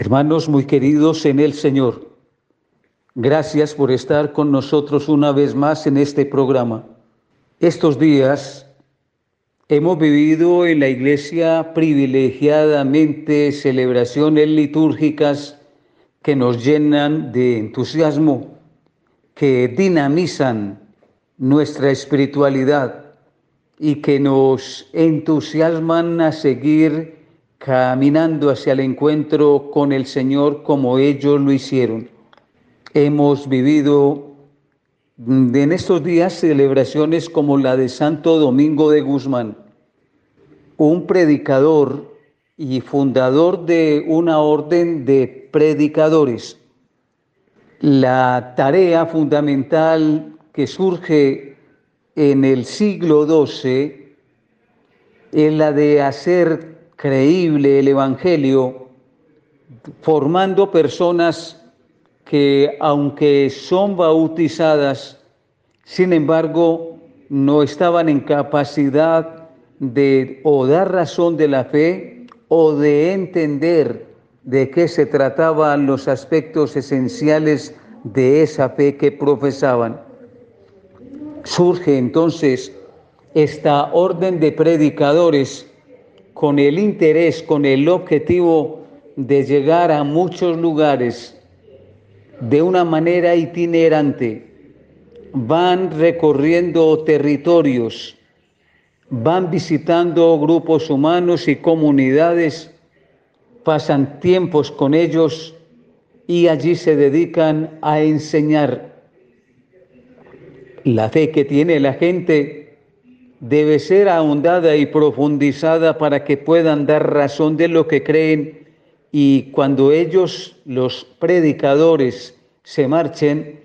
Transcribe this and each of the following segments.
Hermanos muy queridos en el Señor, gracias por estar con nosotros una vez más en este programa. Estos días hemos vivido en la iglesia privilegiadamente celebraciones litúrgicas que nos llenan de entusiasmo, que dinamizan nuestra espiritualidad y que nos entusiasman a seguir caminando hacia el encuentro con el Señor como ellos lo hicieron. Hemos vivido en estos días celebraciones como la de Santo Domingo de Guzmán, un predicador y fundador de una orden de predicadores. La tarea fundamental que surge en el siglo XII es la de hacer creíble el Evangelio, formando personas que aunque son bautizadas, sin embargo, no estaban en capacidad de o dar razón de la fe o de entender de qué se trataban los aspectos esenciales de esa fe que profesaban. Surge entonces esta orden de predicadores con el interés, con el objetivo de llegar a muchos lugares de una manera itinerante. Van recorriendo territorios, van visitando grupos humanos y comunidades, pasan tiempos con ellos y allí se dedican a enseñar. La fe que tiene la gente debe ser ahondada y profundizada para que puedan dar razón de lo que creen y cuando ellos, los predicadores, se marchen,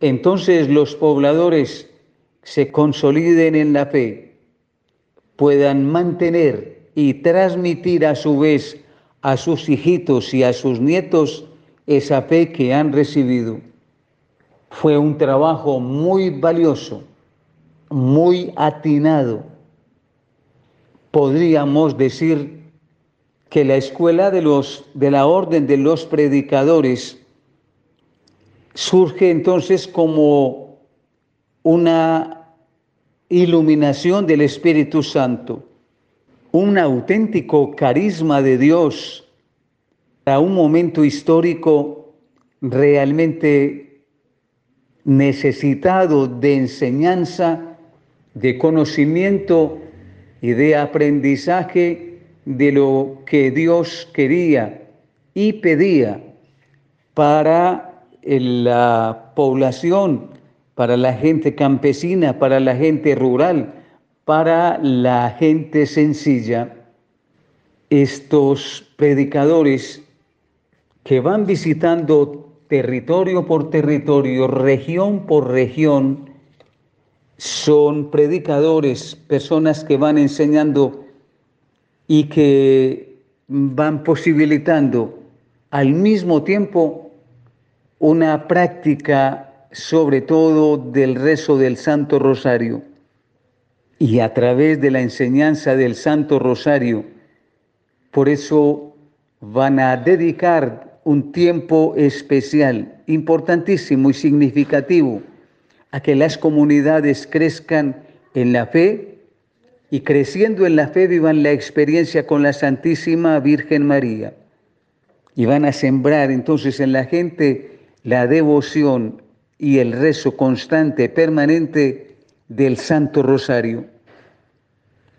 entonces los pobladores se consoliden en la fe, puedan mantener y transmitir a su vez a sus hijitos y a sus nietos esa fe que han recibido. Fue un trabajo muy valioso muy atinado. Podríamos decir que la escuela de, los, de la orden de los predicadores surge entonces como una iluminación del Espíritu Santo, un auténtico carisma de Dios a un momento histórico realmente necesitado de enseñanza de conocimiento y de aprendizaje de lo que Dios quería y pedía para la población, para la gente campesina, para la gente rural, para la gente sencilla. Estos predicadores que van visitando territorio por territorio, región por región, son predicadores, personas que van enseñando y que van posibilitando al mismo tiempo una práctica sobre todo del rezo del Santo Rosario. Y a través de la enseñanza del Santo Rosario, por eso van a dedicar un tiempo especial, importantísimo y significativo a que las comunidades crezcan en la fe y creciendo en la fe vivan la experiencia con la Santísima Virgen María. Y van a sembrar entonces en la gente la devoción y el rezo constante, permanente del Santo Rosario.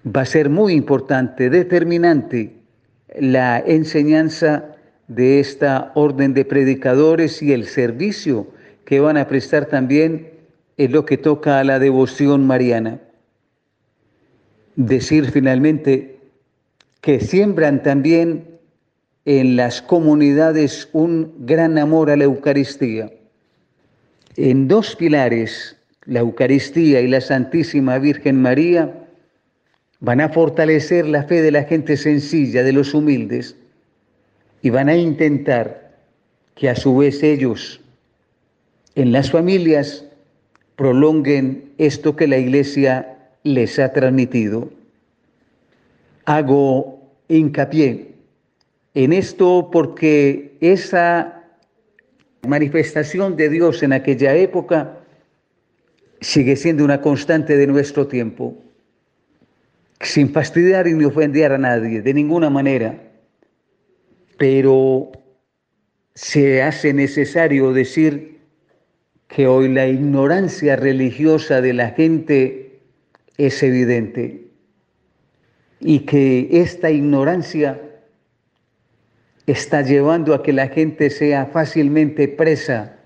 Va a ser muy importante, determinante, la enseñanza de esta orden de predicadores y el servicio que van a prestar también es lo que toca a la devoción mariana. Decir finalmente que siembran también en las comunidades un gran amor a la Eucaristía. En dos pilares, la Eucaristía y la Santísima Virgen María, van a fortalecer la fe de la gente sencilla, de los humildes, y van a intentar que a su vez ellos, en las familias, prolonguen esto que la iglesia les ha transmitido. Hago hincapié en esto porque que esa manifestación de Dios en aquella época sigue siendo una constante de nuestro tiempo, sin fastidiar ni ofender a nadie, de ninguna manera. Pero se hace necesario decir que hoy la ignorancia religiosa de la gente es evidente y que esta ignorancia está llevando a que la gente sea fácilmente presa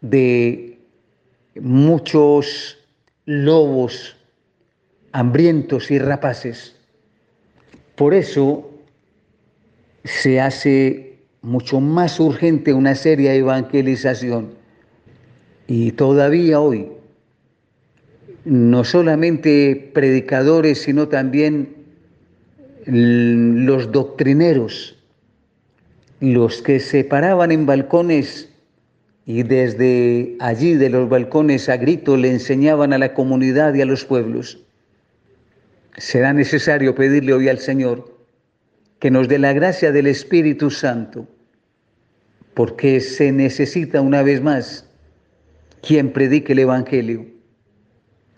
de muchos lobos hambrientos y rapaces. Por eso se hace mucho más urgente una seria evangelización. Y todavía hoy, no solamente predicadores, sino también los doctrineros, los que se paraban en balcones y desde allí de los balcones a grito le enseñaban a la comunidad y a los pueblos. Será necesario pedirle hoy al Señor que nos dé la gracia del Espíritu Santo, porque se necesita una vez más quien predique el Evangelio.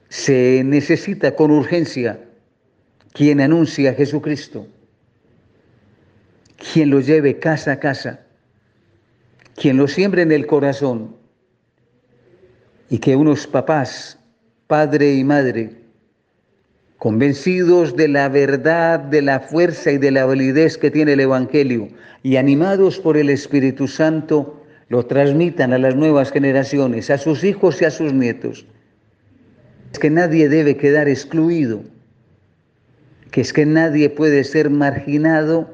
Se necesita con urgencia quien anuncia a Jesucristo quien lo lleve casa a casa, quien lo siembre en el corazón y que unos papás, padre y madre, convencidos de la verdad, de la fuerza y de la validez que tiene el Evangelio y animados por el Espíritu Santo, lo transmitan a las nuevas generaciones, a sus hijos y a sus nietos. Es que nadie debe quedar excluido, que es que nadie puede ser marginado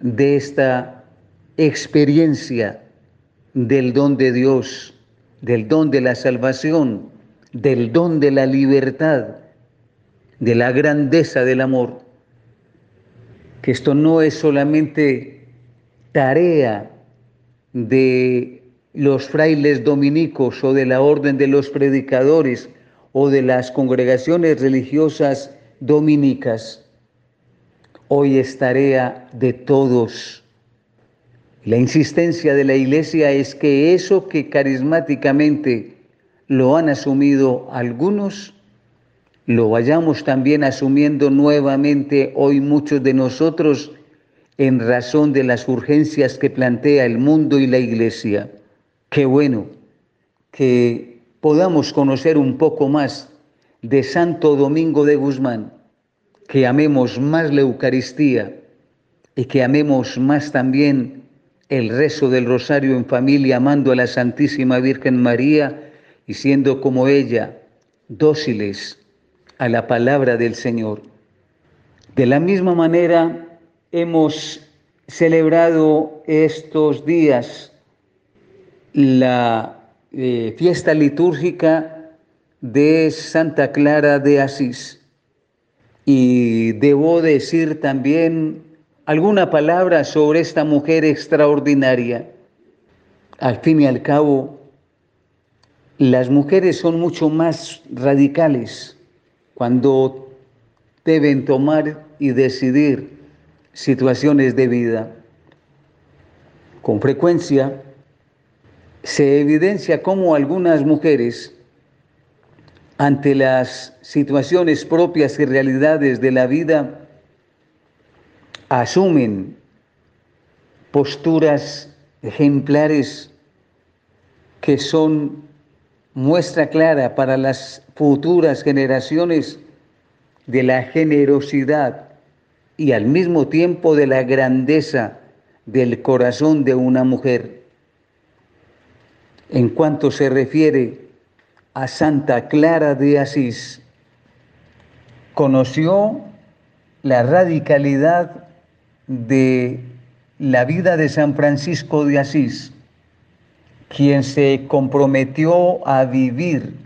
de esta experiencia del don de Dios, del don de la salvación, del don de la libertad, de la grandeza del amor. Que esto no es solamente tarea de los frailes dominicos o de la orden de los predicadores o de las congregaciones religiosas dominicas, hoy es tarea de todos. La insistencia de la Iglesia es que eso que carismáticamente lo han asumido algunos, lo vayamos también asumiendo nuevamente hoy muchos de nosotros en razón de las urgencias que plantea el mundo y la Iglesia. Qué bueno que podamos conocer un poco más de Santo Domingo de Guzmán que amemos más la Eucaristía y que amemos más también el rezo del rosario en familia, amando a la Santísima Virgen María y siendo como ella dóciles a la palabra del Señor. De la misma manera, hemos celebrado estos días la eh, fiesta litúrgica de Santa Clara de Asís. Y debo decir también alguna palabra sobre esta mujer extraordinaria. Al fin y al cabo, las mujeres son mucho más radicales cuando deben tomar y decidir situaciones de vida. Con frecuencia se evidencia cómo algunas mujeres ante las situaciones propias y realidades de la vida, asumen posturas ejemplares que son muestra clara para las futuras generaciones de la generosidad y al mismo tiempo de la grandeza del corazón de una mujer. En cuanto se refiere a Santa Clara de Asís, conoció la radicalidad de la vida de San Francisco de Asís, quien se comprometió a vivir,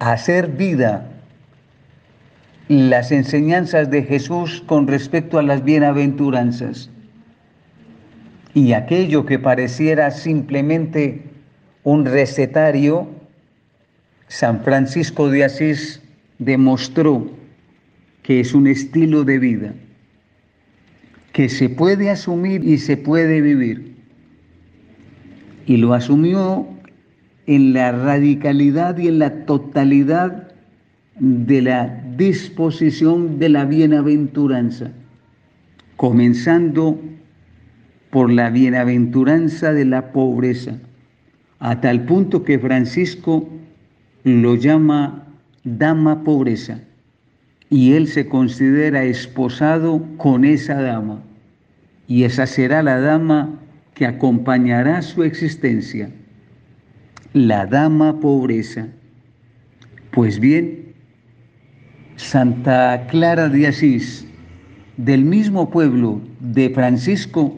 a hacer vida las enseñanzas de Jesús con respecto a las bienaventuranzas. Y aquello que pareciera simplemente un recetario, San Francisco de Asís demostró que es un estilo de vida, que se puede asumir y se puede vivir. Y lo asumió en la radicalidad y en la totalidad de la disposición de la bienaventuranza, comenzando por la bienaventuranza de la pobreza, a tal punto que Francisco lo llama dama pobreza y él se considera esposado con esa dama y esa será la dama que acompañará su existencia, la dama pobreza. Pues bien, Santa Clara de Asís, del mismo pueblo de Francisco,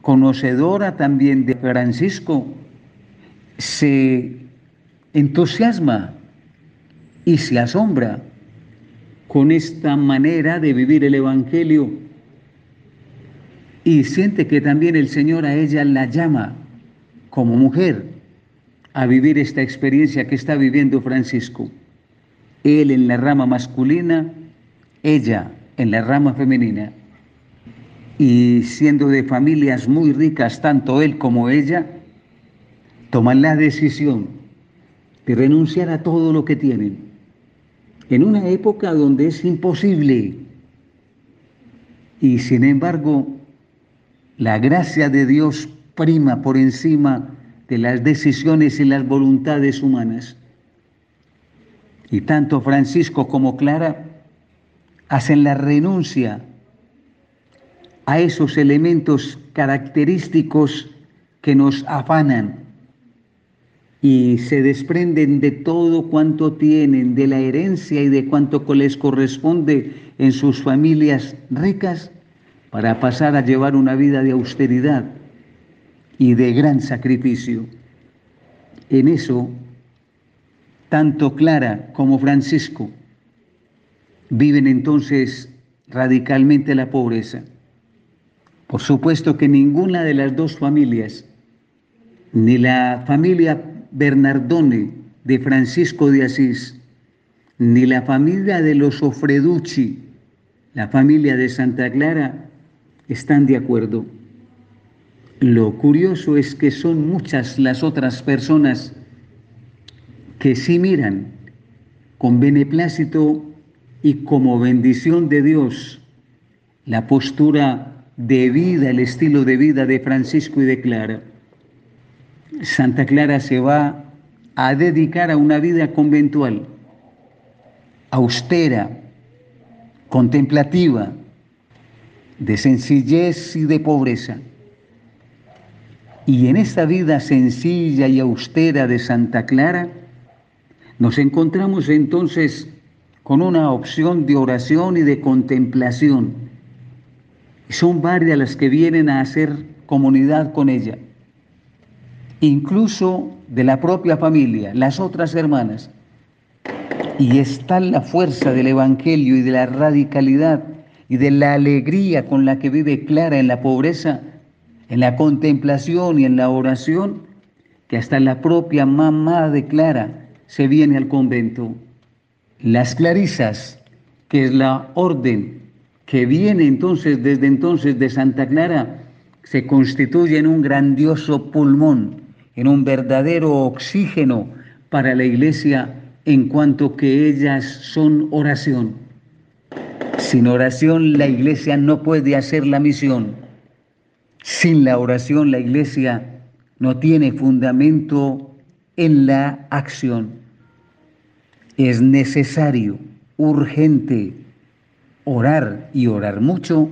conocedora también de Francisco, se entusiasma y se asombra con esta manera de vivir el Evangelio y siente que también el Señor a ella la llama como mujer a vivir esta experiencia que está viviendo Francisco. Él en la rama masculina, ella en la rama femenina. Y siendo de familias muy ricas, tanto él como ella, toman la decisión de renunciar a todo lo que tienen en una época donde es imposible. Y sin embargo, la gracia de Dios prima por encima de las decisiones y las voluntades humanas. Y tanto Francisco como Clara hacen la renuncia a esos elementos característicos que nos afanan y se desprenden de todo cuanto tienen, de la herencia y de cuanto les corresponde en sus familias ricas, para pasar a llevar una vida de austeridad y de gran sacrificio. En eso, tanto Clara como Francisco viven entonces radicalmente la pobreza. Por supuesto que ninguna de las dos familias, ni la familia Bernardone de Francisco de Asís, ni la familia de los Ofreducci, la familia de Santa Clara, están de acuerdo. Lo curioso es que son muchas las otras personas que sí miran con beneplácito y como bendición de Dios la postura de vida, el estilo de vida de Francisco y de Clara. Santa Clara se va a dedicar a una vida conventual, austera, contemplativa, de sencillez y de pobreza. Y en esta vida sencilla y austera de Santa Clara, nos encontramos entonces con una opción de oración y de contemplación. Son varias las que vienen a hacer comunidad con ella incluso de la propia familia, las otras hermanas. Y está la fuerza del Evangelio y de la radicalidad y de la alegría con la que vive Clara en la pobreza, en la contemplación y en la oración, que hasta la propia mamá de Clara se viene al convento. Las clarisas, que es la orden que viene entonces desde entonces de Santa Clara, se constituye en un grandioso pulmón en un verdadero oxígeno para la iglesia en cuanto que ellas son oración. Sin oración la iglesia no puede hacer la misión. Sin la oración la iglesia no tiene fundamento en la acción. Es necesario, urgente, orar y orar mucho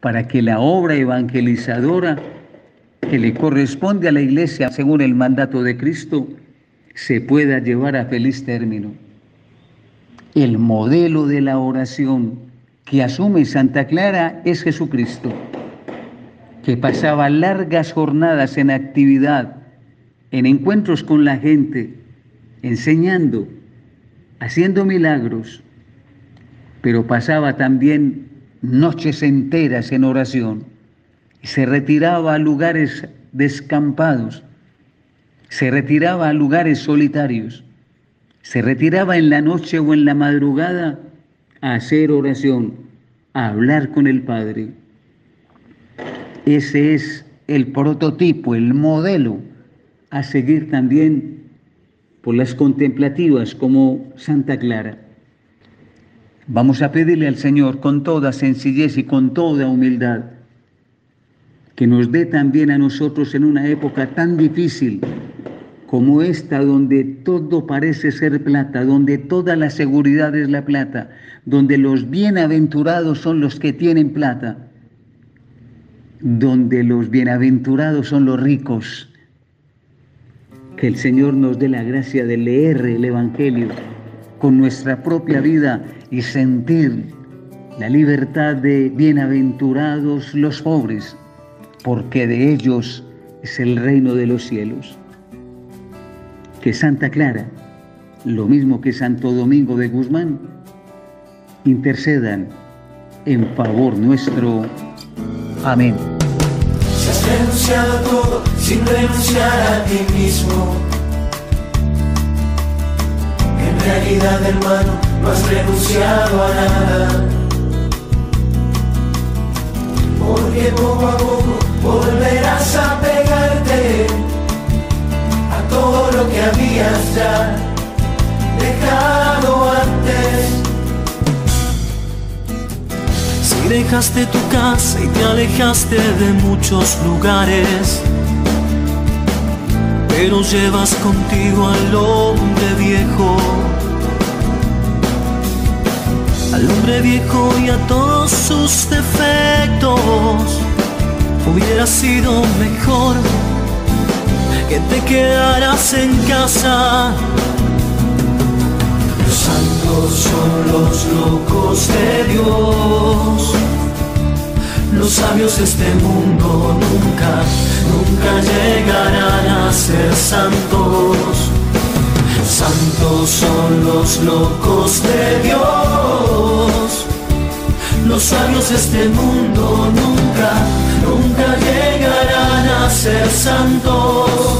para que la obra evangelizadora que le corresponde a la iglesia según el mandato de Cristo se pueda llevar a feliz término. El modelo de la oración que asume Santa Clara es Jesucristo, que pasaba largas jornadas en actividad, en encuentros con la gente, enseñando, haciendo milagros, pero pasaba también noches enteras en oración se retiraba a lugares descampados, se retiraba a lugares solitarios, se retiraba en la noche o en la madrugada a hacer oración, a hablar con el Padre. Ese es el prototipo, el modelo a seguir también por las contemplativas como Santa Clara. Vamos a pedirle al Señor con toda sencillez y con toda humildad que nos dé también a nosotros en una época tan difícil como esta, donde todo parece ser plata, donde toda la seguridad es la plata, donde los bienaventurados son los que tienen plata, donde los bienaventurados son los ricos. Que el Señor nos dé la gracia de leer el Evangelio con nuestra propia vida y sentir la libertad de bienaventurados los pobres, porque de ellos es el reino de los cielos. Que Santa Clara, lo mismo que Santo Domingo de Guzmán, intercedan en favor nuestro. Amén. Sin renunciar a ti mismo. En realidad, hermano, no has renunciado a nada. Porque poco a poco volverás a pegarte a todo lo que habías ya dejado antes. Si dejaste tu casa y te alejaste de muchos lugares, pero llevas contigo al hombre viejo, al hombre viejo y a todos sus defectos, hubiera sido mejor que te quedaras en casa. Los santos son los locos de Dios. Los sabios de este mundo nunca, nunca llegarán a ser santos. Santos son los locos de Dios. Los sabios de este mundo nunca, nunca llegarán a ser santos.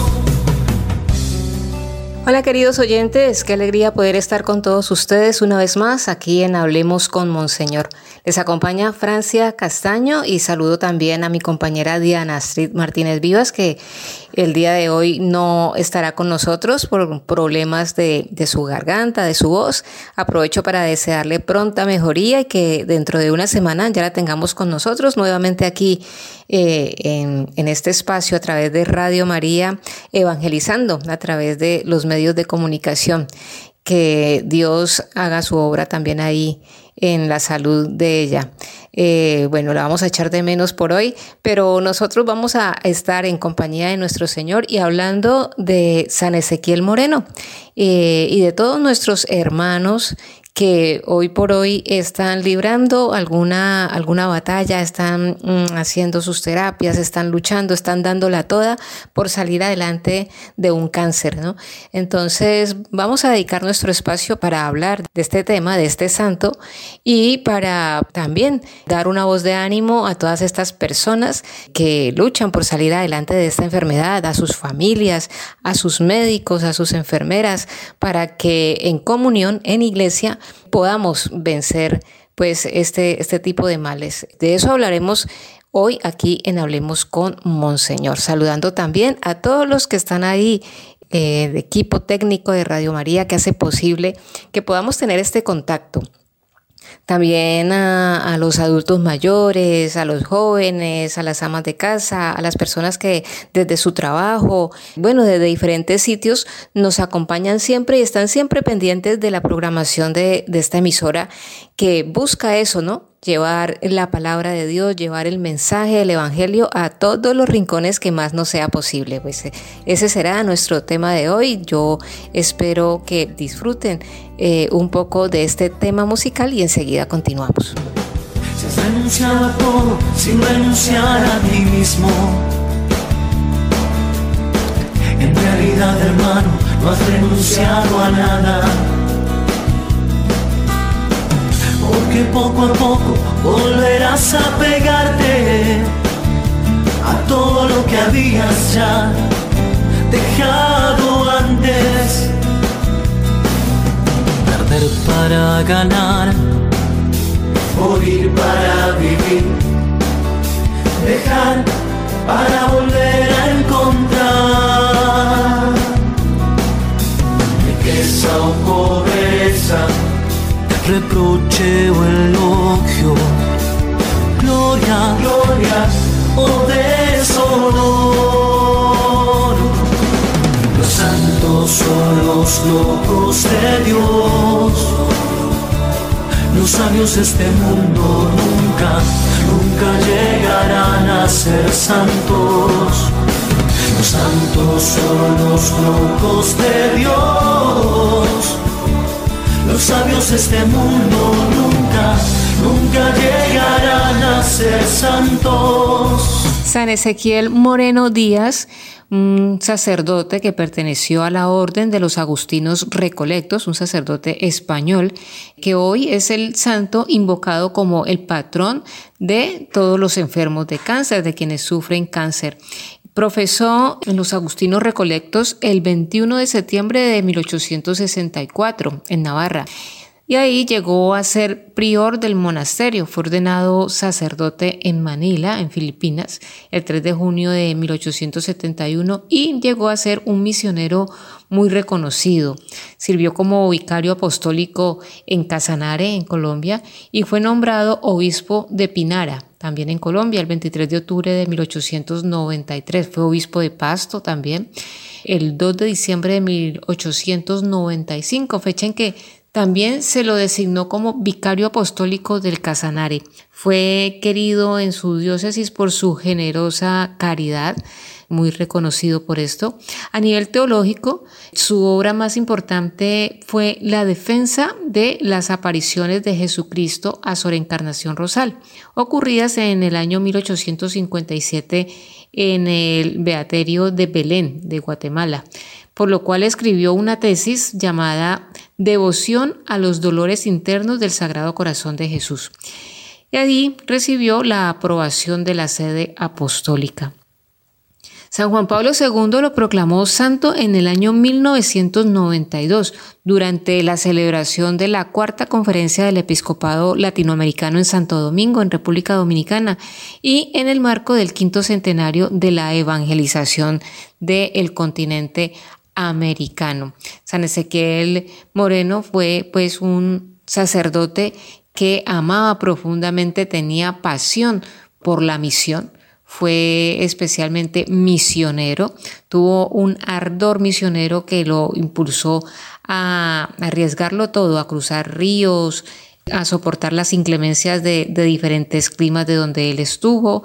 Hola queridos oyentes, qué alegría poder estar con todos ustedes una vez más aquí en Hablemos con Monseñor. Les acompaña Francia Castaño y saludo también a mi compañera Diana Astrid Martínez Vivas que el día de hoy no estará con nosotros por problemas de, su garganta, de su voz. Aprovecho para desearle pronta mejoría y que dentro de una semana ya la tengamos con nosotros nuevamente aquí eh, en, en, este espacio a través de Radio María, evangelizando a través de los medios de comunicación. Que Dios haga su obra también ahí en la salud de ella. Eh, bueno, la vamos a echar de menos por hoy, pero nosotros vamos a estar en compañía de nuestro Señor y hablando de San Ezequiel Moreno eh, y de todos nuestros hermanos que hoy por hoy están librando alguna, alguna batalla, están mm, haciendo sus terapias, están luchando, están dándola toda por salir adelante de un cáncer, ¿no? Entonces vamos a dedicar nuestro espacio para hablar de este tema, de este santo, y para también dar una voz de ánimo a todas estas personas que luchan por salir adelante de esta enfermedad, a sus familias, a sus médicos, a sus enfermeras, para que en comunión, en iglesia, podamos vencer pues este, este tipo de males. De eso hablaremos hoy aquí en Hablemos con Monseñor, saludando también a todos los que están ahí eh, de equipo técnico de Radio María que hace posible que podamos tener este contacto también a, los adultos mayores, a los jóvenes, a las amas de casa, a las personas que desde su trabajo, bueno, desde diferentes sitios nos acompañan siempre y están siempre pendientes de la programación de, de esta emisora que busca eso, ¿no? Llevar la palabra de Dios, llevar el mensaje del Evangelio a todos los rincones que más nos sea posible. Pues eh, ese será nuestro tema de hoy. Yo espero que disfruten eh, un poco de este tema musical y enseguida continuamos. Si has renunciado a todo sin renunciar a ti mismo. En realidad, hermano, no has renunciado a nada porque poco a poco volverás a pegarte a todo lo que habías ya dejado antes. Perder para ganar, morir para vivir, dejar para volver a encontrar. Riqueza o pobreza, reproche o elogio, gloria, gloria o deshonor. Los santos son los locos de Dios los sabios de este mundo nunca, nunca llegarán a ser santos. Los santos son los locos de Dios. Los sabios de este mundo nunca, nunca llegarán a ser santos. San Ezequiel Moreno Díaz un sacerdote que perteneció a la orden de los agustinos recolectos, un sacerdote español, que hoy es el santo invocado como el patrón de todos los enfermos de cáncer, de quienes sufren cáncer. Profesó en los Agustinos Recolectos el 21 de septiembre de 1864 en Navarra y ahí llegó a ser prior del monasterio. Fue ordenado sacerdote en Manila, en Filipinas, el 3 de junio de 1871 y llegó a ser un misionero muy reconocido. Sirvió como vicario apostólico en Casanare, en Colombia, y fue nombrado obispo de Pinara, también en Colombia, el 23 de octubre de 1893. Fue obispo de Pasto también. El 2 de diciembre de 1895, fecha en que también se lo designó como vicario apostólico del Casanare. Fue querido en su diócesis por su generosa caridad, muy reconocido por esto. A nivel teológico, su obra más importante fue la defensa de las apariciones de Jesucristo a su reencarnación rosal, ocurridas en el año 1857 en el Beaterio de Belén, de Guatemala, por lo cual escribió una tesis llamada Devoción a los dolores internos del Sagrado Corazón de Jesús. Y allí recibió la aprobación de la sede apostólica. San Juan Pablo II lo proclamó santo en el año 1992 durante la celebración de la cuarta conferencia del episcopado latinoamericano en Santo Domingo, en República Dominicana, y en el marco del quinto centenario de la evangelización del continente americano. San Ezequiel Moreno fue pues un sacerdote que amaba profundamente, tenía pasión por la misión fue especialmente misionero, tuvo un ardor misionero que lo impulsó a arriesgarlo todo, a cruzar ríos, a soportar las inclemencias de, diferentes climas de donde él estuvo,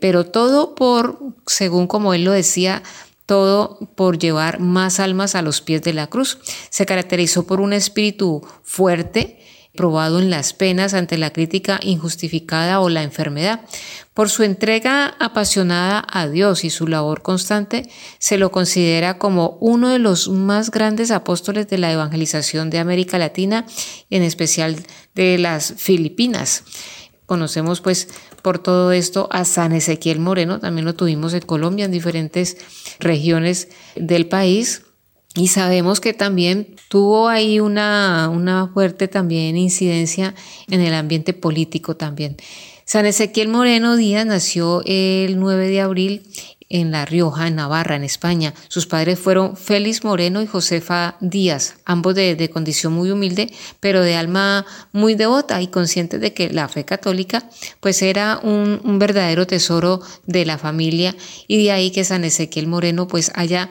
pero todo por, según como él lo decía, todo por llevar más almas a los pies de la cruz. Se caracterizó por un espíritu fuerte, probado en las penas ante la crítica injustificada o la enfermedad. Por su entrega apasionada a Dios y su labor constante, se lo considera como uno de los más grandes apóstoles de la evangelización de América Latina, en especial de las Filipinas. Conocemos pues por todo esto a San Ezequiel Moreno, también lo tuvimos en Colombia, en diferentes regiones del país. Y sabemos que también tuvo ahí una, una fuerte también incidencia en el ambiente político también. San Ezequiel Moreno Díaz nació el 9 de abril en La Rioja, en Navarra, en España. Sus padres fueron Félix Moreno y Josefa Díaz, ambos de, condición muy humilde, pero de alma muy devota y conscientes de que la fe católica pues era un, un verdadero tesoro de la familia y de ahí que San Ezequiel Moreno pues haya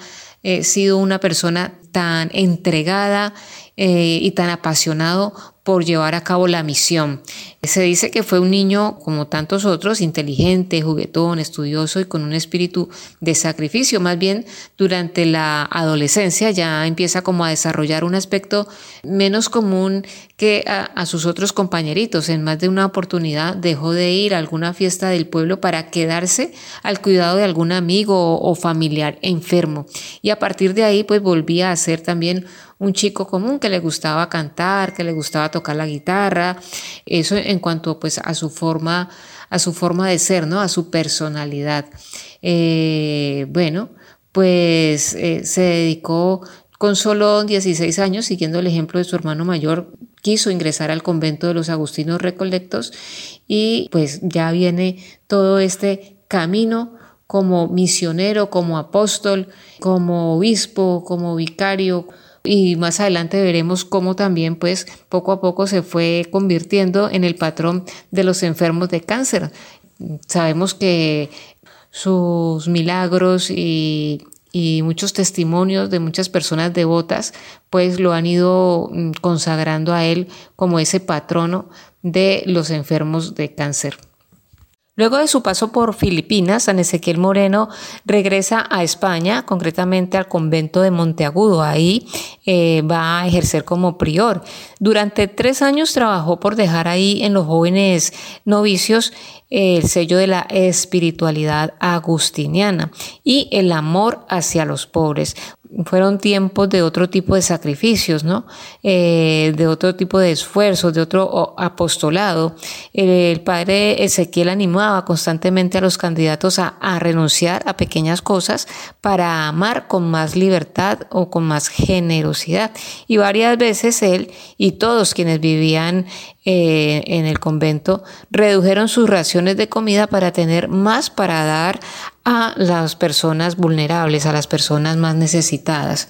He sido una persona tan entregada eh, y tan apasionado por llevar a cabo la misión. Se dice que fue un niño, como tantos otros, inteligente, juguetón, estudioso y con un espíritu de sacrificio. Más bien, durante la adolescencia ya empieza como a desarrollar un aspecto menos común que a, sus otros compañeritos. En más de una oportunidad dejó de ir a alguna fiesta del pueblo para quedarse al cuidado de algún amigo o, o familiar enfermo. Y a partir de ahí, pues volvía a ser también un chico común que le gustaba cantar, que le gustaba tocar la guitarra, eso en cuanto pues a su forma, a su forma de ser, ¿no? A su personalidad. Eh, bueno, pues eh, se dedicó con solo 16 años, siguiendo el ejemplo de su hermano mayor, quiso ingresar al convento de los Agustinos Recolectos y pues ya viene todo este camino como misionero, como apóstol, como obispo, como vicario, y más adelante veremos cómo también pues poco a poco se fue convirtiendo en el patrón de los enfermos de cáncer. Sabemos que sus milagros y, muchos testimonios de muchas personas devotas pues lo han ido mm, consagrando a él como ese patrono de los enfermos de cáncer. Luego de su paso por Filipinas, San Ezequiel Moreno regresa a España, concretamente al convento de Monteagudo. Ahí eh, va a ejercer como prior. Durante tres años trabajó por dejar ahí en los jóvenes novicios el sello de la espiritualidad agustiniana y el amor hacia los pobres fueron tiempos de otro tipo de sacrificios, ¿no? Eh, de otro tipo de esfuerzos, de otro apostolado. El, padre Ezequiel animaba constantemente a los candidatos a, a, renunciar a pequeñas cosas para amar con más libertad o con más generosidad. Y varias veces él y todos quienes vivían eh, en el convento redujeron sus raciones de comida para tener más para dar a las personas vulnerables, a las personas más necesitadas.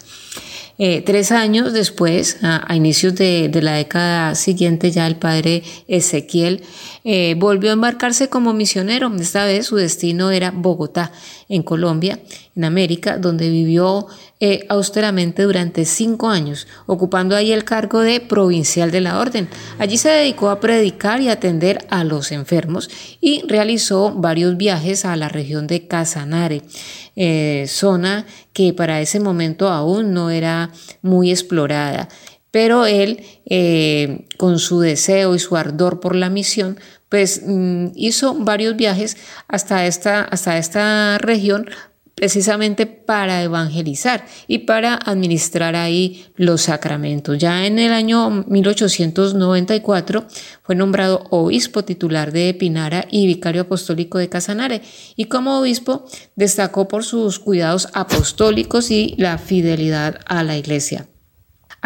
Eh, tres años después, a, inicios de, la década siguiente, ya el padre Ezequiel eh, volvió a embarcarse como misionero. Esta vez su destino era Bogotá, en Colombia, en América, donde vivió eh, austeramente durante cinco años, ocupando ahí el cargo de provincial de la orden. Allí se dedicó a predicar y atender a los enfermos y realizó varios viajes a la región de Casanare, eh, zona que para ese momento aún no era muy explorada. Pero él, eh, con su deseo y su ardor por la misión, pues mm, hizo varios viajes hasta esta, hasta esta región precisamente para evangelizar y para administrar ahí los sacramentos. Ya en el año 1894 fue nombrado obispo titular de Pinara y vicario apostólico de Casanare y como obispo destacó por sus cuidados apostólicos y la fidelidad a la iglesia.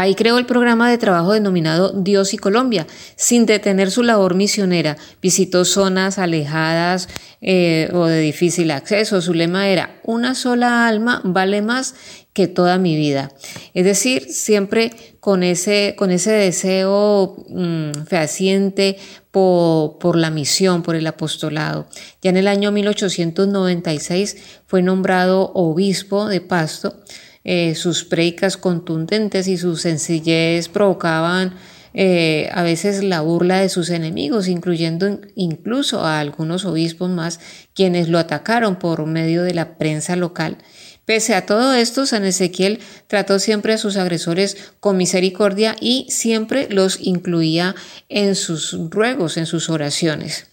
Ahí creó el programa de trabajo denominado Dios y Colombia, sin detener su labor misionera. Visitó zonas alejadas eh, o de difícil acceso. Su lema era, una sola alma vale más que toda mi vida. Es decir, siempre con ese, con ese deseo mm, fehaciente por, por, la misión, por el apostolado. Ya en el año 1896 fue nombrado obispo de Pasto eh, sus predicas contundentes y su sencillez provocaban eh, a veces la burla de sus enemigos, incluyendo incluso a algunos obispos más, quienes lo atacaron por medio de la prensa local. Pese a todo esto, San Ezequiel trató siempre a sus agresores con misericordia y siempre los incluía en sus ruegos, en sus oraciones.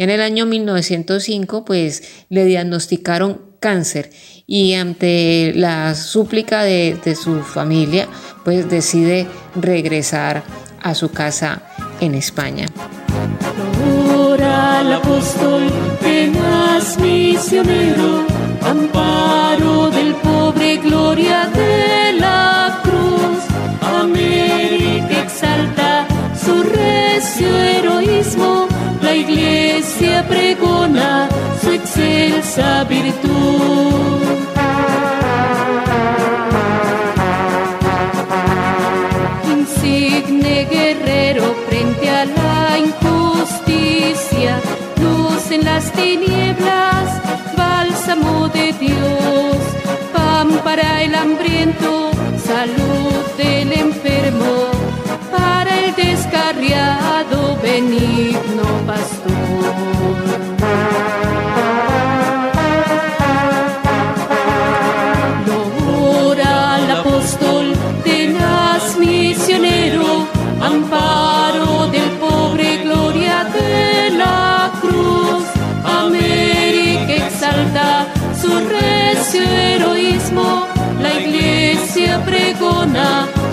En el año 1905, pues le diagnosticaron cáncer y ante la súplica de, su familia, pues decide regresar a su casa en España. Ahora apóstol, misionero, amparo del pobre, gloria de la cruz. América exalta su recio heroísmo iglesia pregona su excelsa virtud. Insigne guerrero frente a la injusticia, luz en las tinieblas, bálsamo de Dios, pan para el hambriento, salud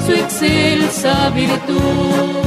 su excelsa virtud.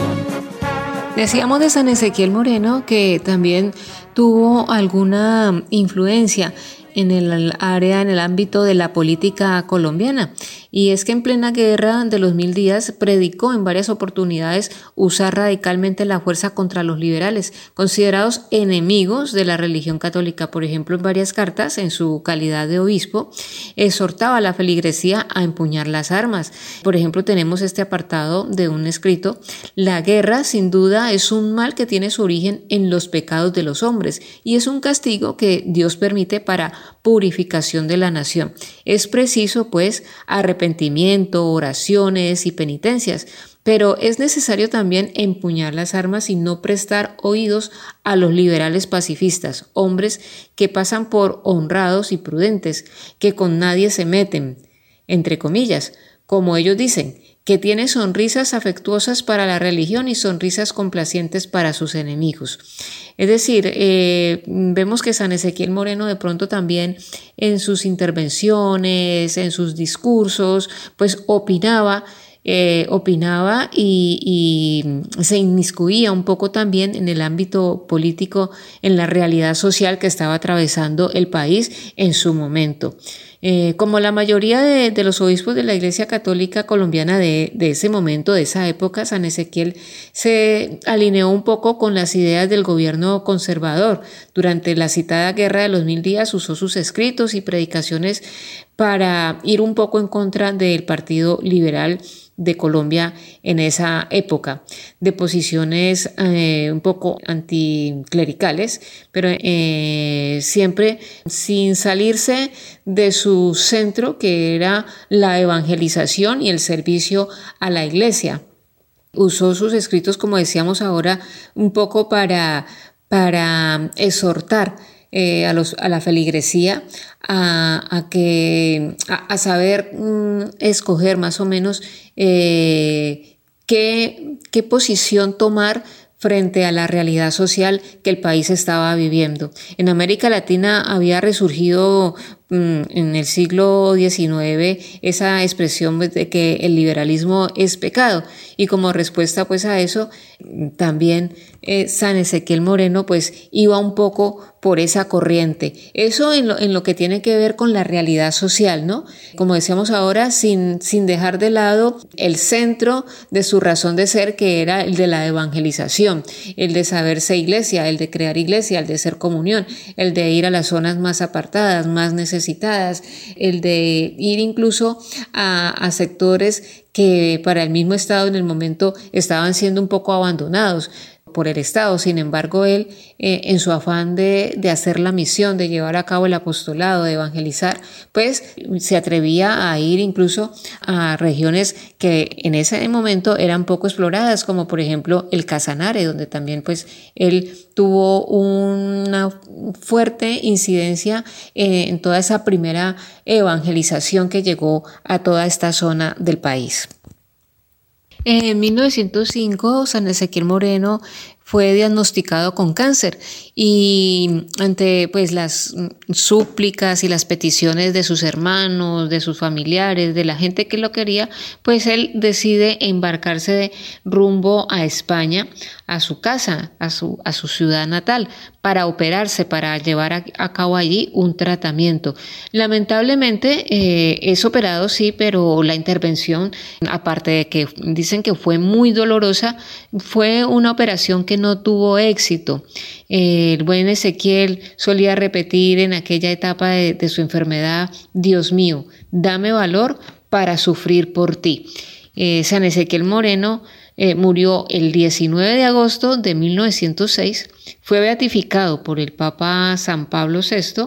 Decíamos de San Ezequiel Moreno que también tuvo alguna influencia en el área, en el ámbito de la política colombiana. Y es que en plena guerra de los mil días predicó en varias oportunidades usar radicalmente la fuerza contra los liberales, considerados enemigos de la religión católica. Por ejemplo, en varias cartas, en su calidad de obispo, exhortaba a la feligresía a empuñar las armas. Por ejemplo, tenemos este apartado de un escrito, la guerra sin duda es un mal que tiene su origen en los pecados de los hombres y es un castigo que Dios permite para purificación de la nación. Es preciso, pues, arrepentimiento, oraciones y penitencias, pero es necesario también empuñar las armas y no prestar oídos a los liberales pacifistas, hombres que pasan por honrados y prudentes, que con nadie se meten, entre comillas, como ellos dicen, que tiene sonrisas afectuosas para la religión y sonrisas complacientes para sus enemigos. Es decir, eh, vemos que San Ezequiel Moreno de pronto también en sus intervenciones, en sus discursos, pues opinaba eh, opinaba y, se inmiscuía un poco también en el ámbito político, en la realidad social que estaba atravesando el país en su momento. Eh, como la mayoría de, los obispos de la Iglesia Católica colombiana de, de, ese momento, de esa época, San Ezequiel se alineó un poco con las ideas del gobierno conservador. Durante la citada Guerra de los Mil Días usó sus escritos y predicaciones para ir un poco en contra del Partido Liberal de Colombia en esa época, de posiciones eh, un poco anticlericales, pero eh, siempre sin salirse de su centro, que era la evangelización y el servicio a la iglesia. Usó sus escritos, como decíamos ahora, un poco para, para exhortar eh, a, los, a, la feligresía a, que, a, saber mm, escoger más o menos eh, qué, qué posición tomar frente a la realidad social que el país estaba viviendo. En América Latina había resurgido en el siglo XIX esa expresión de que el liberalismo es pecado y como respuesta pues a eso también eh, San Ezequiel Moreno pues iba un poco por esa corriente. Eso en lo, en lo, que tiene que ver con la realidad social, ¿no? Como decíamos ahora, sin, sin dejar de lado el centro de su razón de ser, que era el de la evangelización, el de saberse iglesia, el de crear iglesia, el de ser comunión, el de ir a las zonas más apartadas, más el de ir incluso a sectores que para el mismo Estado en el momento estaban siendo un poco abandonados por el Estado. Sin embargo, él, eh, en su afán de, hacer la misión, de llevar a cabo el apostolado, de evangelizar, pues se atrevía a ir incluso a regiones que en ese momento eran poco exploradas, como por ejemplo el Casanare, donde también pues él tuvo una fuerte incidencia eh, en toda esa primera evangelización que llegó a toda esta zona del país. En 1905, San Ezequiel Moreno fue diagnosticado con cáncer y ante pues las súplicas y las peticiones de sus hermanos, de sus familiares, de la gente que lo quería, pues él decide embarcarse rumbo a España, a su casa, a su, a su ciudad natal, para operarse, para llevar a, cabo allí un tratamiento. Lamentablemente eh, es operado, sí, pero la intervención, aparte de que dicen que fue muy dolorosa, fue una operación que no tuvo éxito. El buen Ezequiel solía repetir en aquella etapa de, su enfermedad, Dios mío, dame valor para sufrir por ti. Eh, San Ezequiel Moreno eh, murió el 19 de agosto de 1906, fue beatificado por el Papa San Pablo VI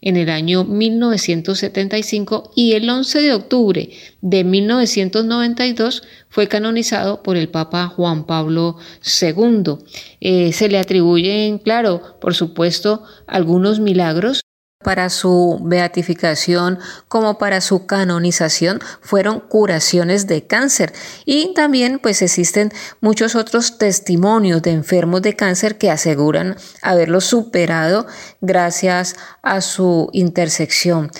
en el año 1975 y el 11 de octubre de 1992 fue canonizado por el Papa Juan Pablo II. Eh, se le atribuyen, claro, por supuesto, algunos milagros para su beatificación como para su canonización fueron curaciones de cáncer y también pues existen muchos otros testimonios de enfermos de cáncer que aseguran haberlo superado gracias a su intersección.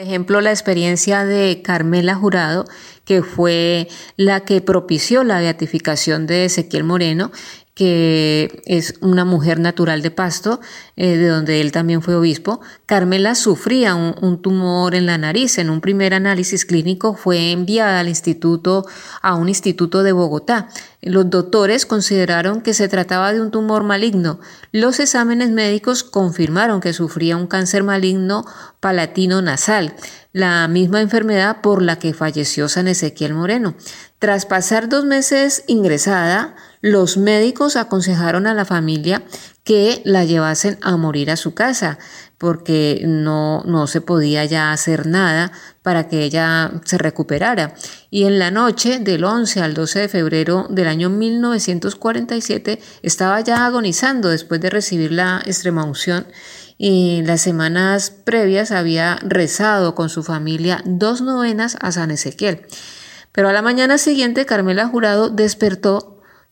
Por ejemplo, la experiencia de Carmela Jurado, que fue la que propició la beatificación de Ezequiel Moreno, que es una mujer natural de Pasto, eh, de donde él también fue obispo, Carmela sufría un, tumor en la nariz. En un primer análisis clínico fue enviada al instituto, a un instituto de Bogotá. Los doctores consideraron que se trataba de un tumor maligno. Los exámenes médicos confirmaron que sufría un cáncer maligno palatino nasal, la misma enfermedad por la que falleció San Ezequiel Moreno. Tras pasar dos meses ingresada, los médicos aconsejaron a la familia que la llevasen a morir a su casa porque no, no se podía ya hacer nada para que ella se recuperara. Y en la noche del 11 al 12 de febrero del año 1947 estaba ya agonizando después de recibir la extrema unción y las semanas previas había rezado con su familia dos novenas a San Ezequiel. Pero a la mañana siguiente Carmela Jurado despertó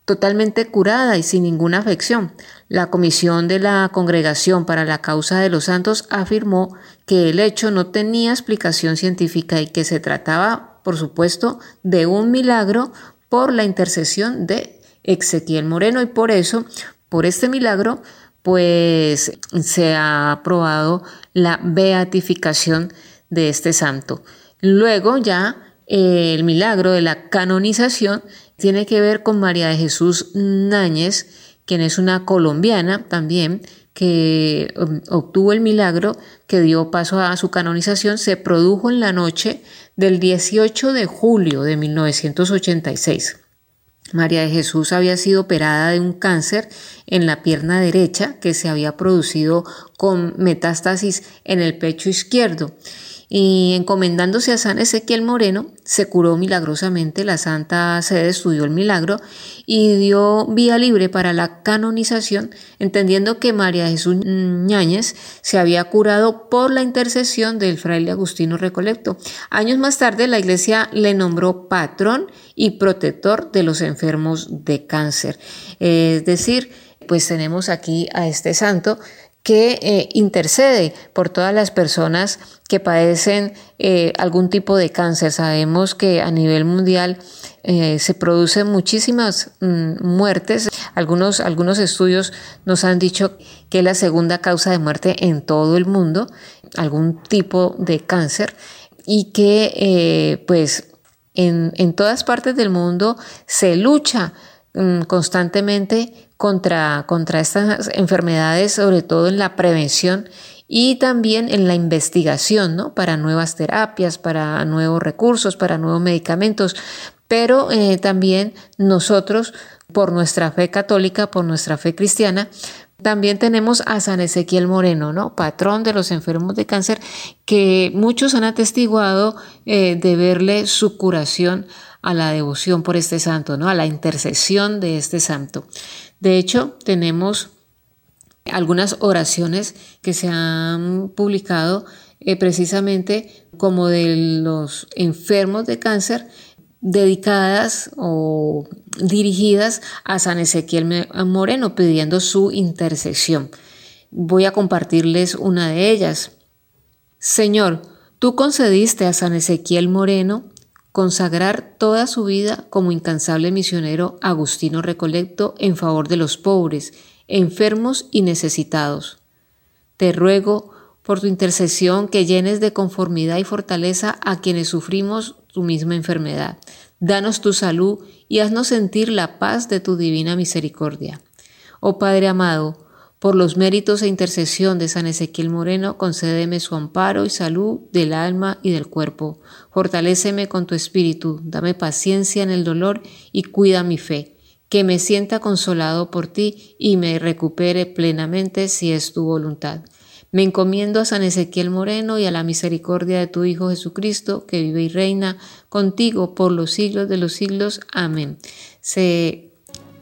totalmente curada y sin ninguna afección. La comisión de la Congregación para la Causa de los Santos afirmó que el hecho no tenía explicación científica y que se trataba, por supuesto, de un milagro por la intercesión de Ezequiel Moreno y por eso, por este milagro, pues se ha aprobado la beatificación de este santo. Luego ya el milagro de la canonización tiene que ver con María de Jesús Náñez, quien es una colombiana también, que um, obtuvo el milagro que dio paso a su canonización, se produjo en la noche del 18 de julio de 1986. María de Jesús había sido operada de un cáncer en la pierna derecha que se había producido con metástasis en el pecho izquierdo y encomendándose a San Ezequiel Moreno, se curó milagrosamente, la Santa Sede estudió el milagro y dio vía libre para la canonización, entendiendo que María Jesús Ñáñez se había curado por la intercesión del fraile Agustino Recolecto. Años más tarde, la iglesia le nombró patrón y protector de los enfermos de cáncer. Es decir, pues tenemos aquí a este santo que eh, intercede por todas las personas que padecen eh, algún tipo de cáncer. Sabemos que a nivel mundial eh, se producen muchísimas mm, muertes. Algunos, algunos estudios nos han dicho que es la segunda causa de muerte en todo el mundo, algún tipo de cáncer, y que pues en, en todas partes del mundo se lucha mm, constantemente contra, contra estas enfermedades, sobre todo en la prevención y también en la investigación, ¿no? Para nuevas terapias, para nuevos recursos, para nuevos medicamentos. Pero eh, también nosotros, por nuestra fe católica, por nuestra fe cristiana, también tenemos a San Ezequiel Moreno, ¿no? Patrón de los enfermos de cáncer, que muchos han atestiguado eh, de verle su curación a la devoción por este santo, ¿no? A la intercesión de este santo. De hecho, tenemos algunas oraciones que se han publicado eh, precisamente como de los enfermos de cáncer dedicadas o dirigidas a San Ezequiel Moreno pidiendo su intercesión. Voy a compartirles una de ellas. Señor, tú concediste a San Ezequiel Moreno consagrar toda su vida como incansable misionero Agustino Recolecto en favor de los pobres, enfermos y necesitados. Te ruego por tu intercesión que llenes de conformidad y fortaleza a quienes sufrimos tu misma enfermedad. Danos tu salud y haznos sentir la paz de tu divina misericordia. Oh Padre amado, por los méritos e intercesión de San Ezequiel Moreno, concédeme su amparo y salud del alma y del cuerpo. Fortaléceme con tu espíritu, dame paciencia en el dolor y cuida mi fe. Que me sienta consolado por ti y me recupere plenamente si es tu voluntad. Me encomiendo a San Ezequiel Moreno y a la misericordia de tu Hijo Jesucristo, que vive y reina contigo por los siglos de los siglos. Amén.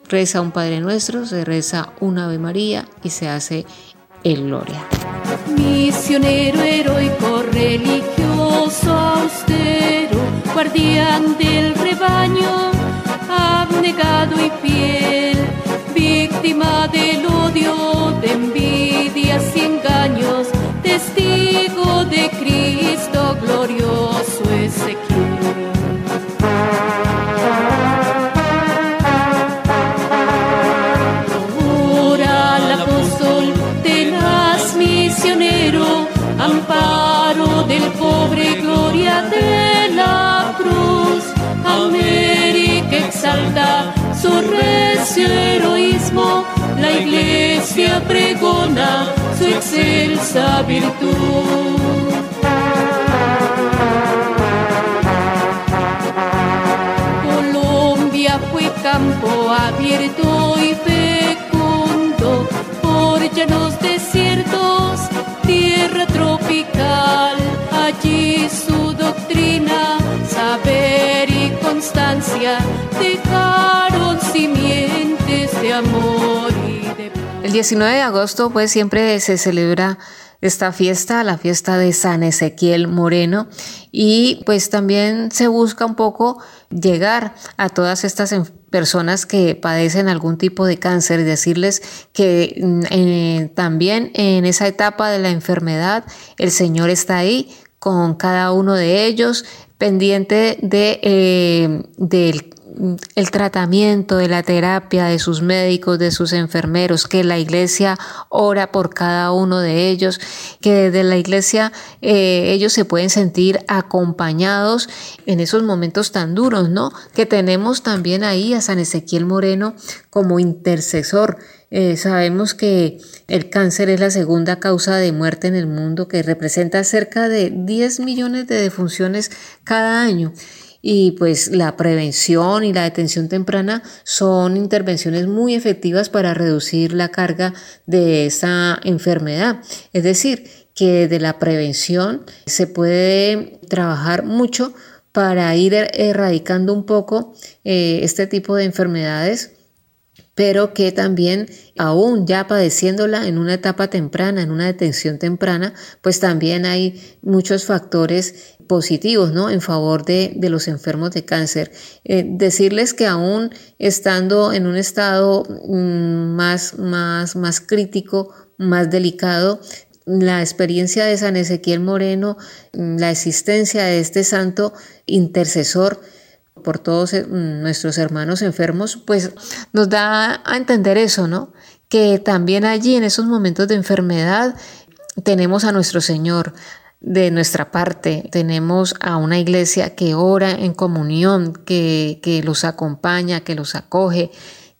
Reza un Padre Nuestro, se reza un Ave María y se hace el Gloria. Misionero heroico, religioso, austero, guardián del rebaño, abnegado y fiel, víctima del odio, de envidias y engaños, testigo de Cristo glorioso Ezequiel. amparo del pobre, gloria de la cruz. América exalta su recio heroísmo, la iglesia pregona su excelsa virtud. Colombia fue campo abierto y fecundo por llanos de Allí su doctrina, saber y constancia dejaron simientes de amor y de El 19 de agosto pues siempre se celebra esta fiesta, la fiesta de San Ezequiel Moreno y pues también se busca un poco llegar a todas estas personas que padecen algún tipo de cáncer y decirles que mm, eh, también en esa etapa de la enfermedad el Señor está ahí con cada uno de ellos pendiente de, eh, del el tratamiento, de la terapia, de sus médicos, de sus enfermeros, que la iglesia ora por cada uno de ellos, que desde la iglesia eh, ellos se pueden sentir acompañados en esos momentos tan duros, ¿no? Que tenemos también ahí a San Ezequiel Moreno como intercesor. Eh, sabemos que el cáncer es la segunda causa de muerte en el mundo, que representa cerca de 10 millones de defunciones cada año y pues la prevención y la detención temprana son intervenciones muy efectivas para reducir la carga de esa enfermedad. Es decir, que de la prevención se puede trabajar mucho para ir er-, erradicando un poco eh, este tipo de enfermedades pero que también aún ya padeciéndola en una etapa temprana, en una detención temprana, pues también hay muchos factores positivos ¿no? en favor de, de los enfermos de cáncer. Eh, decirles que aún estando en un estado mm, más, más, más crítico, más delicado, la experiencia de San Ezequiel Moreno, mm, la existencia de este santo intercesor, por todos eh, nuestros hermanos enfermos, pues nos da a entender eso, ¿no? Que también allí en esos momentos de enfermedad tenemos a nuestro Señor de nuestra parte, tenemos a una iglesia que ora en comunión, que, que los acompaña, que los acoge,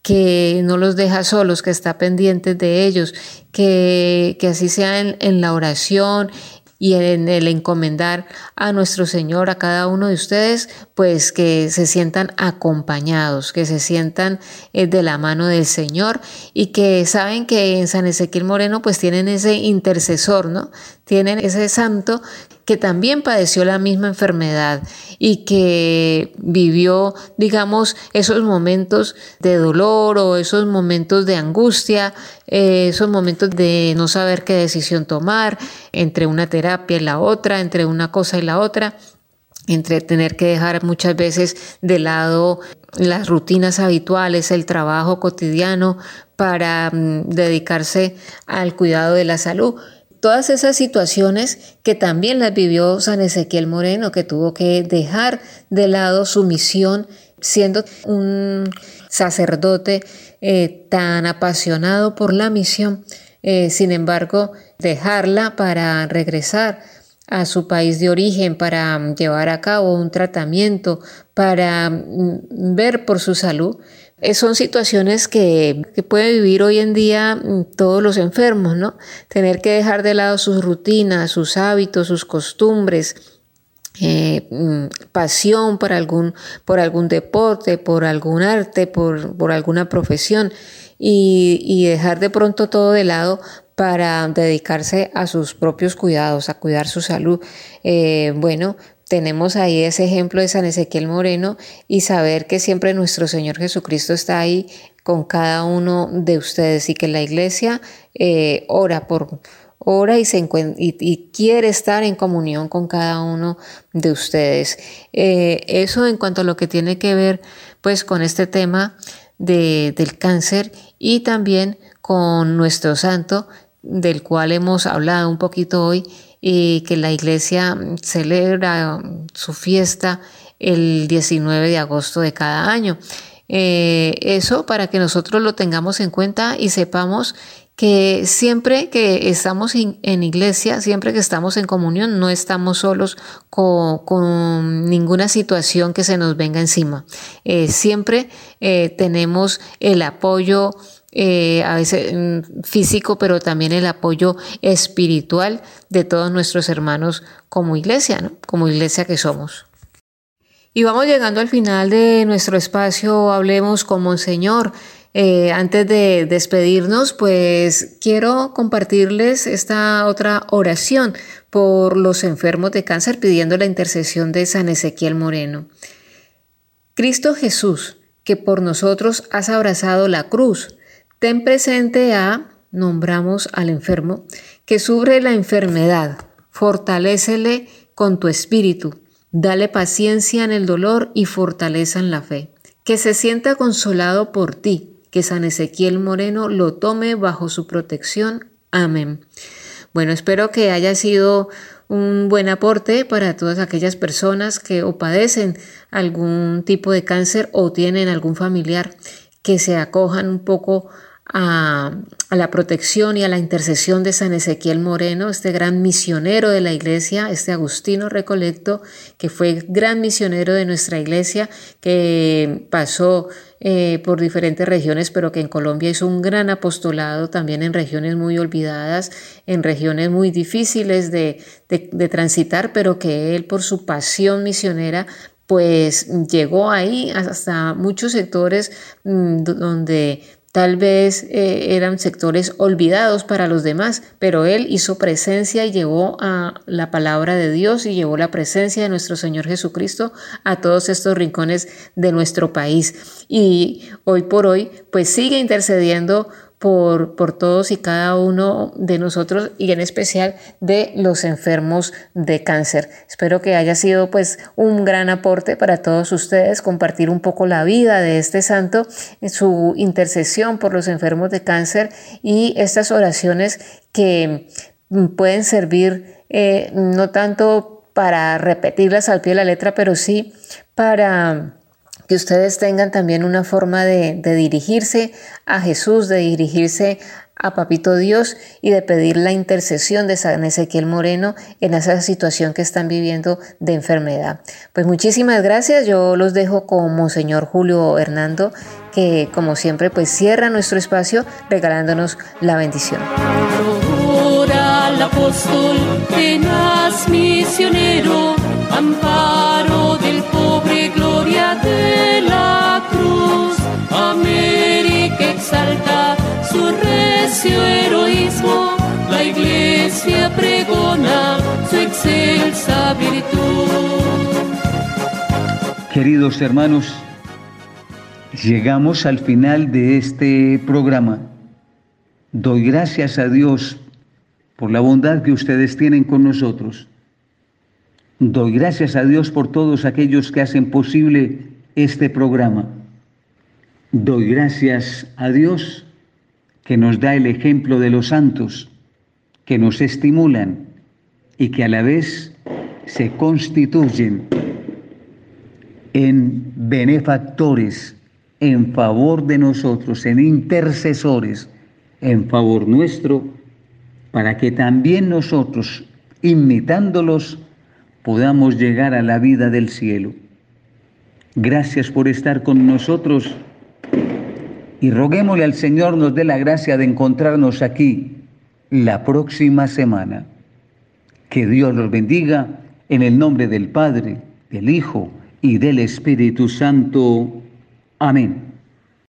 que no los deja solos, que está pendiente de ellos, que, que así sea en, en la oración y en el encomendar a nuestro Señor, a cada uno de ustedes, pues que se sientan acompañados, que se sientan eh, de la mano del Señor y que saben que en San Ezequiel Moreno pues tienen ese intercesor, ¿no? Tienen ese santo que también padeció la misma enfermedad y que vivió, digamos, esos momentos de dolor o esos momentos de angustia, eh, esos momentos de no saber qué decisión tomar entre una terapia y la otra, entre una cosa y la otra entre tener que dejar muchas veces de lado las rutinas habituales, el trabajo cotidiano para mm, dedicarse al cuidado de la salud. Todas esas situaciones que también las vivió San Ezequiel Moreno, que tuvo que dejar de lado su misión siendo un sacerdote eh, tan apasionado por la misión, eh, sin embargo, dejarla para regresar a su país de origen para llevar a cabo un tratamiento, para mm, ver por su salud, eh, son situaciones que, que pueden vivir hoy en día mm, todos los enfermos, ¿no? Tener que dejar de lado sus rutinas, sus hábitos, sus costumbres, eh, mm, pasión por algún, por algún deporte, por algún arte, por, por alguna profesión y, y, dejar de pronto todo de lado para dedicarse a sus propios cuidados, a cuidar su salud. Eh, bueno, tenemos ahí ese ejemplo de San Ezequiel Moreno y saber que siempre nuestro Señor Jesucristo está ahí con cada uno de ustedes y que la iglesia eh, ora por ora y, quiere estar en comunión con cada uno de ustedes. Eh, eso en cuanto a lo que tiene que ver pues con este tema de, del cáncer y también con nuestro santo del cual hemos hablado un poquito hoy y que la iglesia celebra su fiesta el 19 de agosto de cada año. Eh, eso para que nosotros lo tengamos en cuenta y sepamos que siempre que estamos en iglesia, siempre que estamos en comunión, no estamos solos con, ninguna situación que se nos venga encima. Eh, siempre eh, tenemos el apoyo eh, a veces mm, físico, pero también el apoyo espiritual de todos nuestros hermanos como iglesia, como iglesia que somos. Y vamos llegando al final de nuestro espacio, hablemos con Monseñor. Eh, antes de despedirnos, pues quiero compartirles esta otra oración por los enfermos de cáncer pidiendo la intercesión de San Ezequiel Moreno. Cristo Jesús, que por nosotros has abrazado la cruz, ten presente a, nombramos al enfermo, que sufre la enfermedad, fortalécele con tu espíritu, dale paciencia en el dolor y fortaleza en la fe, que se sienta consolado por ti. Que San Ezequiel Moreno lo tome bajo su protección. Amén. Bueno, espero que haya sido un buen aporte para todas aquellas personas que o padecen algún tipo de cáncer o tienen algún familiar que se acojan un poco a, la protección y a la intercesión de San Ezequiel Moreno, este gran misionero de la iglesia, este Agustino Recolecto, que fue gran misionero de nuestra iglesia, que pasó eh, por diferentes regiones, pero que en Colombia hizo un gran apostolado también en regiones muy olvidadas, en regiones muy difíciles de, de transitar, pero que él por su pasión misionera pues llegó ahí hasta muchos sectores mm, donde Tal vez eh, eran sectores olvidados para los demás, pero Él hizo presencia y llevó a la palabra de Dios y llevó la presencia de nuestro Señor Jesucristo a todos estos rincones de nuestro país. Y hoy por hoy, pues sigue intercediendo por, por, todos y cada uno de nosotros y en especial de los enfermos de cáncer. Espero que haya sido pues un gran aporte para todos ustedes compartir un poco la vida de este santo, su intercesión por los enfermos de cáncer y estas oraciones que pueden servir eh, no tanto para repetirlas al pie de la letra, pero sí para que ustedes tengan también una forma de, dirigirse a Jesús, de dirigirse a Papito Dios y de pedir la intercesión de San Ezequiel Moreno en esa situación que están viviendo de enfermedad. Pues muchísimas gracias, yo los dejo con Monseñor Julio Hernando, que como siempre pues cierra nuestro espacio regalándonos la bendición. apóstol, misionero, amparo del pobre, gloria de la cruz. América exalta su recio heroísmo, la iglesia pregona su excelsa virtud. Queridos hermanos, llegamos al final de este programa. Doy gracias a Dios por la bondad que ustedes tienen con nosotros. Doy gracias a Dios por todos aquellos que hacen posible este programa. Doy gracias a Dios que nos da el ejemplo de los santos, que nos estimulan y que a la vez se constituyen en benefactores en favor de nosotros, en intercesores en favor nuestro, para que también nosotros, imitándolos, podamos llegar a la vida del cielo. Gracias por estar con nosotros y roguémosle al Señor nos dé la gracia de encontrarnos aquí la próxima semana. Que Dios los bendiga en el nombre del Padre, del Hijo y del Espíritu Santo. Amén.